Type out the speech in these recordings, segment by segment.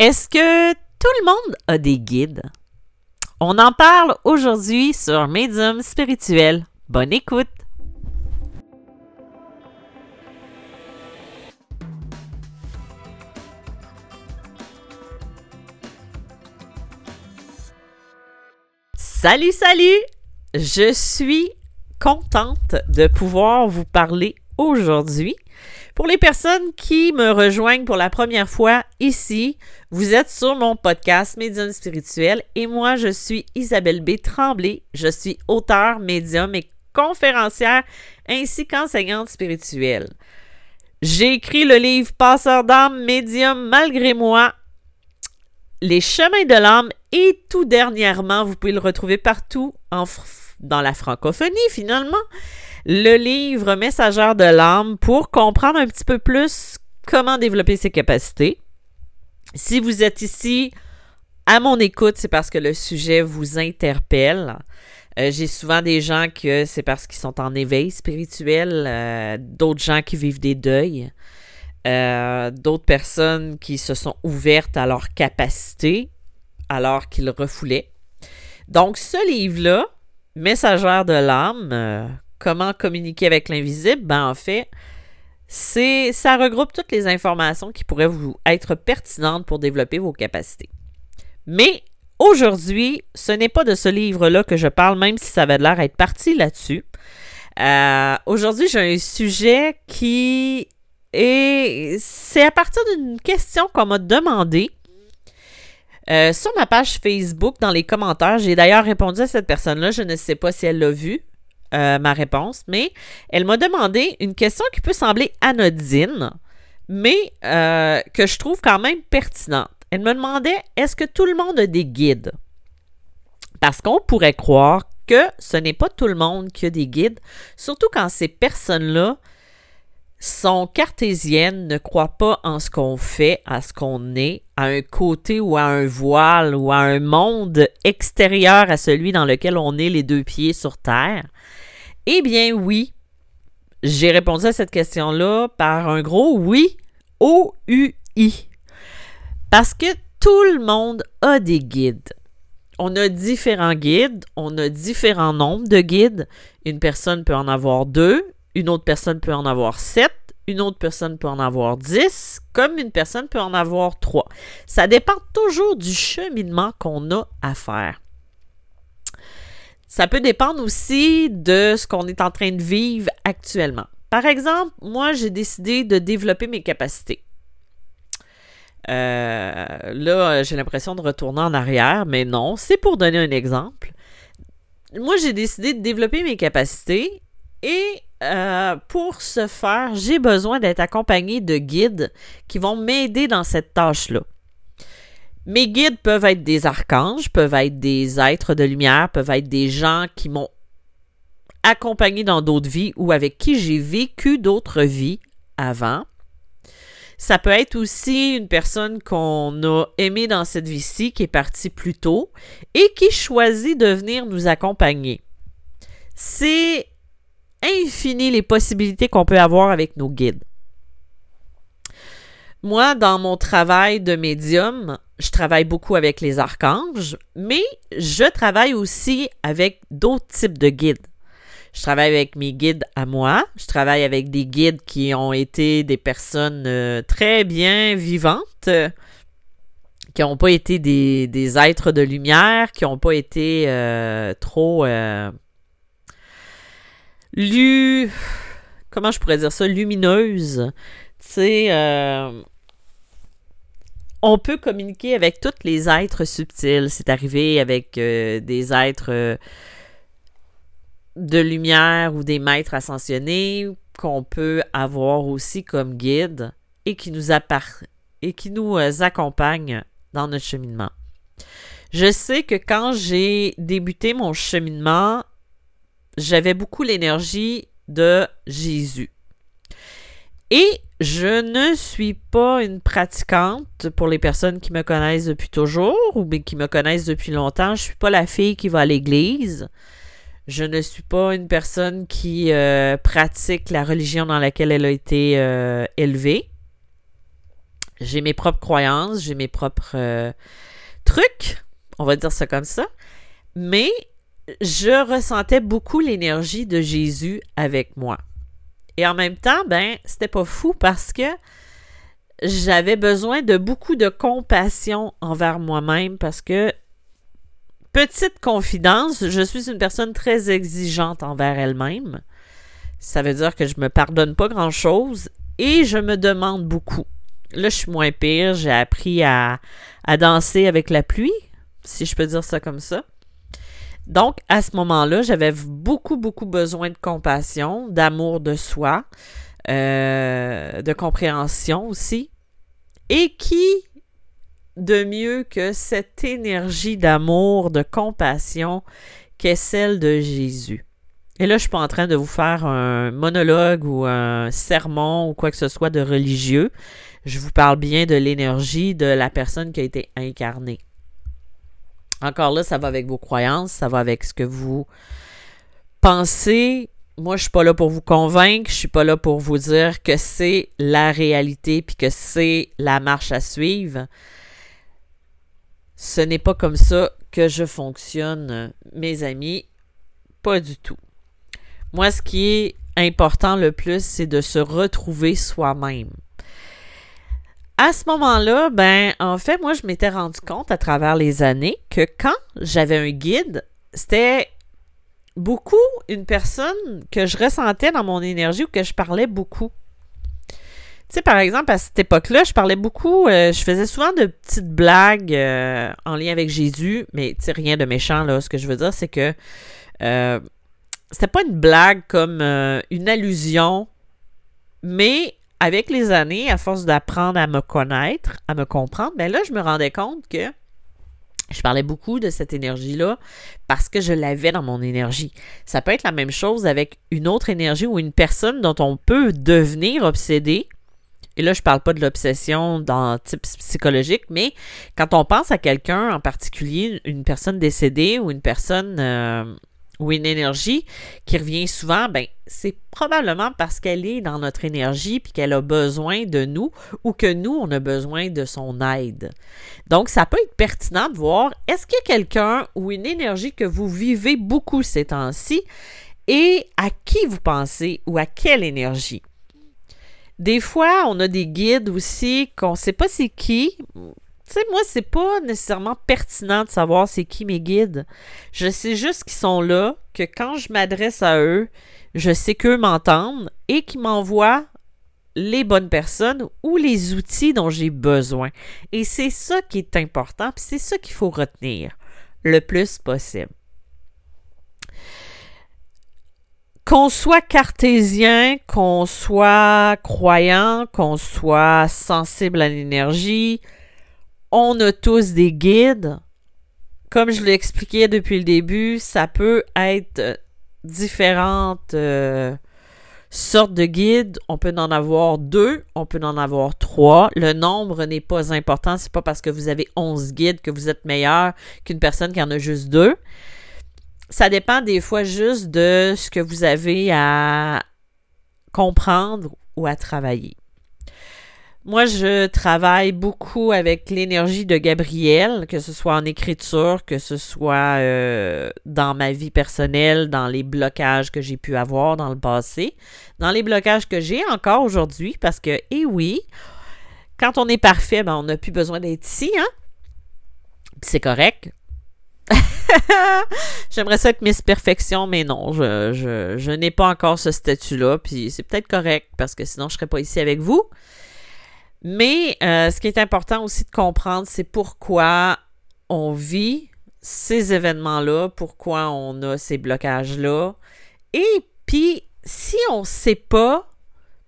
Est-ce que tout le monde a des guides? On en parle aujourd'hui sur Medium Spirituel. Bonne écoute! Salut, salut! Je suis contente de pouvoir vous parler aujourd'hui. Pour les personnes qui me rejoignent pour la première fois ici, vous êtes sur mon podcast Médium spirituel et moi je suis Isabelle B. Tremblay. Je suis auteure, médium et conférencière ainsi qu'enseignante spirituelle. J'ai écrit le livre Passeur d'âme, médium malgré moi, Les chemins de l'âme et tout dernièrement, vous pouvez le retrouver partout en dans la francophonie finalement, le livre Messagère de l'âme pour comprendre un petit peu plus comment développer ses capacités. Si vous êtes ici à mon écoute, c'est parce que le sujet vous interpelle. Euh, j'ai souvent des gens que c'est parce qu'ils sont en éveil spirituel, euh, d'autres gens qui vivent des deuils, euh, d'autres personnes qui se sont ouvertes à leurs capacités alors qu'ils refoulaient. Donc, ce livre-là, Messagère de l'âme, comment communiquer avec l'invisible, ben en fait, c'est ça regroupe toutes les informations qui pourraient vous être pertinentes pour développer vos capacités. Mais aujourd'hui, ce n'est pas de ce livre-là que je parle, même si ça avait l'air être parti là-dessus. Euh, aujourd'hui, j'ai un sujet qui est. C'est à partir d'une question qu'on m'a demandé. Euh, sur ma page Facebook, dans les commentaires, j'ai d'ailleurs répondu à cette personne-là. Je ne sais pas si elle l'a vu, euh, ma réponse, mais elle m'a demandé une question qui peut sembler anodine, mais euh, que je trouve quand même pertinente. Elle me demandait est-ce que tout le monde a des guides? Parce qu'on pourrait croire que ce n'est pas tout le monde qui a des guides, surtout quand ces personnes-là sont cartésiennes, ne croient pas en ce qu'on fait, à ce qu'on est, à un côté ou à un voile ou à un monde extérieur à celui dans lequel on est les deux pieds sur terre. Eh bien oui, j'ai répondu à cette question-là par un gros oui, O-U-I. Parce que tout le monde a des guides. On a différents guides, on a différents nombres de guides. Une personne peut en avoir deux, une autre personne peut en avoir sept, une autre personne peut en avoir dix, comme une personne peut en avoir trois. Ça dépend toujours du cheminement qu'on a à faire. Ça peut dépendre aussi de ce qu'on est en train de vivre actuellement. Par exemple, moi, j'ai décidé de développer mes capacités. Euh, là, j'ai l'impression de retourner en arrière, mais non, c'est pour donner un exemple. Moi, j'ai décidé de développer mes capacités et euh, pour ce faire, j'ai besoin d'être accompagné de guides qui vont m'aider dans cette tâche-là. Mes guides peuvent être des archanges, peuvent être des êtres de lumière, peuvent être des gens qui m'ont accompagné dans d'autres vies ou avec qui j'ai vécu d'autres vies avant. Ça peut être aussi une personne qu'on a aimée dans cette vie-ci, qui est partie plus tôt et qui choisit de venir nous accompagner. C'est infini les possibilités qu'on peut avoir avec nos guides. Moi, dans mon travail de médium, je travaille beaucoup avec les archanges, mais je travaille aussi avec d'autres types de guides. Je travaille avec mes guides à moi, je travaille avec des guides qui ont été des personnes euh, très bien vivantes, qui n'ont pas été des, êtres de lumière, qui n'ont pas été euh, trop euh, lu... Comment je pourrais dire ça? Lumineuses. Sais, on peut communiquer avec tous les êtres subtils. C'est arrivé avec euh, des êtres euh, de lumière ou des maîtres ascensionnés qu'on peut avoir aussi comme guide et qui nous, et qui nous euh, accompagnent dans notre cheminement. Je sais que quand j'ai débuté mon cheminement, j'avais beaucoup l'énergie de Jésus. Et je ne suis pas une pratiquante pour les personnes qui me connaissent depuis toujours ou qui me connaissent depuis longtemps. Je ne suis pas la fille qui va à l'église. Je ne suis pas une personne qui euh, pratique la religion dans laquelle elle a été euh, élevée. J'ai mes propres croyances, j'ai mes propres euh, trucs, on va dire ça comme ça. Mais je ressentais beaucoup l'énergie de Jésus avec moi. Et en même temps, ben, c'était pas fou parce que j'avais besoin de beaucoup de compassion envers moi-même parce que, petite confidence, je suis une personne très exigeante envers elle-même. Ça veut dire que je me pardonne pas grand-chose et je me demande beaucoup. Là, je suis moins pire. J'ai appris à, à danser avec la pluie, si je peux dire ça comme ça. Donc, à ce moment-là, j'avais beaucoup, beaucoup besoin de compassion, d'amour de soi, euh, de compréhension aussi. Et qui de mieux que cette énergie d'amour, de compassion qu'est celle de Jésus? Et là, je ne suis pas en train de vous faire un monologue ou un sermon ou quoi que ce soit de religieux. Je vous parle bien de l'énergie de la personne qui a été incarnée. Encore là, ça va avec vos croyances, ça va avec ce que vous pensez. Moi, je suis pas là pour vous convaincre, je suis pas là pour vous dire que c'est la réalité puis que c'est la marche à suivre. Ce n'est pas comme ça que je fonctionne, mes amis. Pas du tout. Moi, ce qui est important le plus, c'est de se retrouver soi-même à ce moment-là, ben, en fait, moi, je m'étais rendu compte à travers les années que quand j'avais un guide, c'était beaucoup une personne que je ressentais dans mon énergie ou que je parlais beaucoup. Tu sais, par exemple, à cette époque-là, je parlais beaucoup, euh, je faisais souvent de petites blagues euh, en lien avec Jésus, mais tu sais, rien de méchant, là. Ce que je veux dire, c'est que euh, c'était pas une blague comme une allusion, mais avec les années, à force d'apprendre à me connaître, à me comprendre, ben là, je me rendais compte que je parlais beaucoup de cette énergie-là parce que je l'avais dans mon énergie. Ça peut être la même chose avec une autre énergie ou une personne dont on peut devenir obsédé. Et là, je ne parle pas de l'obsession dans type psychologique, mais quand on pense à quelqu'un en particulier, une personne décédée ou une personne euh, ou une énergie qui revient souvent, ben, c'est probablement parce qu'elle est dans notre énergie puis qu'elle a besoin de nous ou que nous, on a besoin de son aide. Donc, ça peut être pertinent de voir est-ce qu'il y a quelqu'un ou une énergie que vous vivez beaucoup ces temps-ci et à qui vous pensez ou à quelle énergie? Des fois, on a des guides aussi qu'on ne sait pas c'est qui, tu sais, moi, c'est pas nécessairement pertinent de savoir c'est qui mes guides. Je sais juste qu'ils sont là, que quand je m'adresse à eux, je sais qu'eux m'entendent et qu'ils m'envoient les bonnes personnes ou les outils dont j'ai besoin. Et c'est ça qui est important, puis c'est ça qu'il faut retenir le plus possible. Qu'on soit cartésien, qu'on soit croyant, qu'on soit sensible à l'énergie, on a tous des guides. Comme je l'ai expliqué depuis le début, ça peut être différentes euh, sortes de guides. On peut en avoir deux, on peut en avoir trois. Le nombre n'est pas important. C'est pas parce que vous avez 11 guides que vous êtes meilleur qu'une personne qui en a juste deux. Ça dépend des fois juste de ce que vous avez à comprendre ou à travailler. Moi, je travaille beaucoup avec l'énergie de Gabriel, que ce soit en écriture, que ce soit euh, dans ma vie personnelle, dans les blocages que j'ai pu avoir dans le passé, dans les blocages que j'ai encore aujourd'hui, parce que, eh oui, quand on est parfait, ben, on n'a plus besoin d'être ici, hein? C'est correct. J'aimerais ça être Miss Perfection, mais non, je, je, je n'ai pas encore ce statut-là, puis c'est peut-être correct, parce que sinon je ne serais pas ici avec vous. Mais euh, ce qui est important aussi de comprendre, c'est pourquoi on vit ces événements-là, pourquoi on a ces blocages-là. Et puis, si on ne sait pas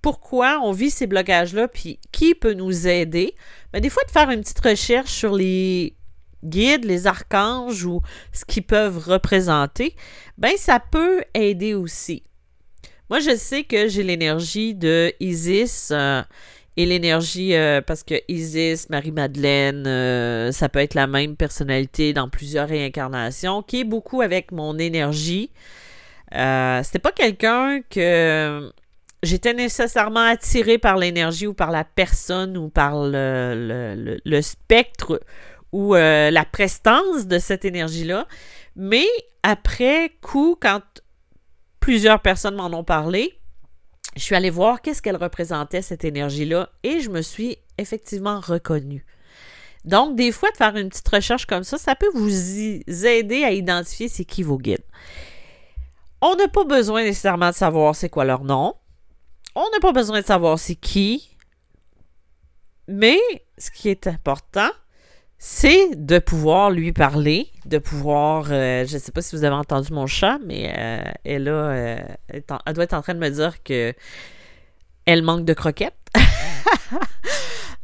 pourquoi on vit ces blocages-là, puis qui peut nous aider, bien, des fois, de faire une petite recherche sur les guides, les archanges ou ce qu'ils peuvent représenter, ben ça peut aider aussi. Moi, je sais que j'ai l'énergie de Isis. Euh, et l'énergie, euh, parce que Isis, Marie-Madeleine, euh, ça peut être la même personnalité dans plusieurs réincarnations, qui est beaucoup avec mon énergie. Euh, c'était pas quelqu'un que j'étais nécessairement attirée par l'énergie ou par la personne ou par le, le, spectre ou la prestance de cette énergie-là. Mais après coup, quand plusieurs personnes m'en ont parlé, je suis allée voir qu'est-ce qu'elle représentait, cette énergie-là, et je me suis effectivement reconnue. Donc, des fois, de faire une petite recherche comme ça, ça peut vous aider à identifier c'est qui vos guides. On n'a pas besoin nécessairement de savoir c'est quoi leur nom. On n'a pas besoin de savoir c'est qui. Mais ce qui est important, c'est de pouvoir lui parler, de pouvoir, euh, je ne sais pas si vous avez entendu mon chat, mais euh, elle, a, euh, elle, doit être en train de me dire que elle manque de croquettes.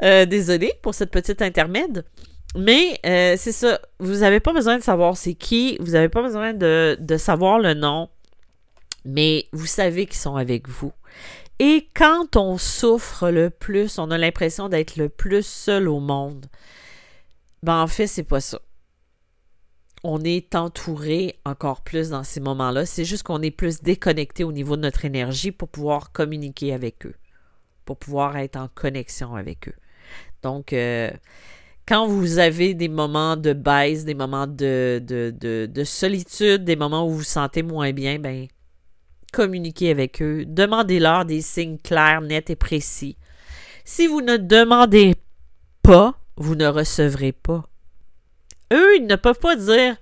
désolée pour cette petite intermède. Mais c'est ça, vous n'avez pas besoin de savoir c'est qui, vous n'avez pas besoin de, de savoir le nom, mais vous savez qu'ils sont avec vous. Et quand on souffre le plus, on a l'impression d'être le plus seul au monde. Ben en fait, c'est pas ça. On est entouré encore plus dans ces moments-là. C'est juste qu'on est plus déconnecté au niveau de notre énergie pour pouvoir communiquer avec eux, pour pouvoir être en connexion avec eux. Donc, euh, quand vous avez des moments de baisse, des moments de, de, de, solitude, des moments où vous vous sentez moins bien, ben communiquez avec eux. Demandez-leur des signes clairs, nets et précis. Si vous ne demandez pas, vous ne recevrez pas. Eux, ils ne peuvent pas dire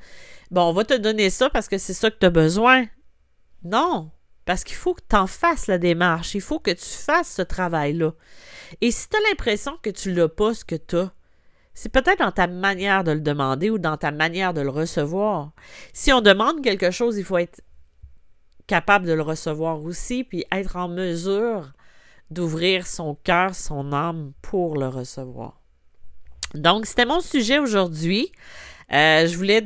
Bon, on va te donner ça parce que c'est ça que tu as besoin. Non, parce qu'il faut que tu en fasses la démarche. Il faut que tu fasses ce travail-là. Et si tu as l'impression que tu l'as pas, ce que tu as, c'est peut-être dans ta manière de le demander ou dans ta manière de le recevoir. Si on demande quelque chose, il faut être capable de le recevoir aussi, puis être en mesure d'ouvrir son cœur, son âme pour le recevoir. Donc, c'était mon sujet aujourd'hui. Euh, je voulais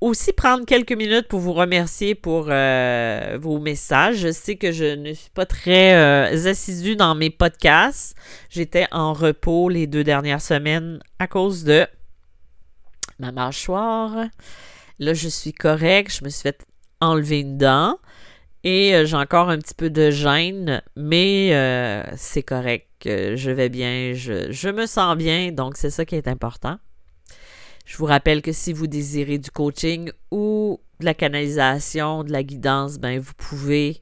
aussi prendre quelques minutes pour vous remercier pour euh, vos messages. Je sais que je ne suis pas très euh, assidue dans mes podcasts. J'étais en repos les deux dernières semaines à cause de ma mâchoire. Là, je suis correcte. Je me suis fait enlever une dent. Et j'ai encore un petit peu de gêne, mais c'est correct je vais bien, je, me sens bien, donc c'est ça qui est important. Je vous rappelle que si vous désirez du coaching ou de la canalisation, de la guidance, ben vous pouvez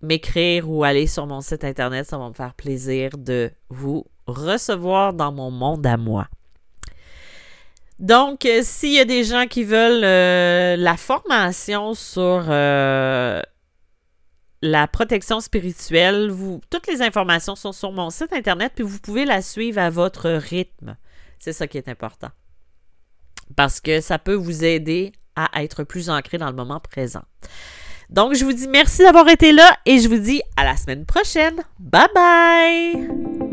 m'écrire ou aller sur mon site internet, ça va me faire plaisir de vous recevoir dans mon monde à moi. Donc, euh, s'il y a des gens qui veulent euh, la formation sur euh, la protection spirituelle. Toutes les informations sont sur mon site internet, puis vous pouvez la suivre à votre rythme. C'est ça qui est important. Parce que ça peut vous aider à être plus ancré dans le moment présent. Donc, je vous dis merci d'avoir été là et je vous dis à la semaine prochaine. Bye bye!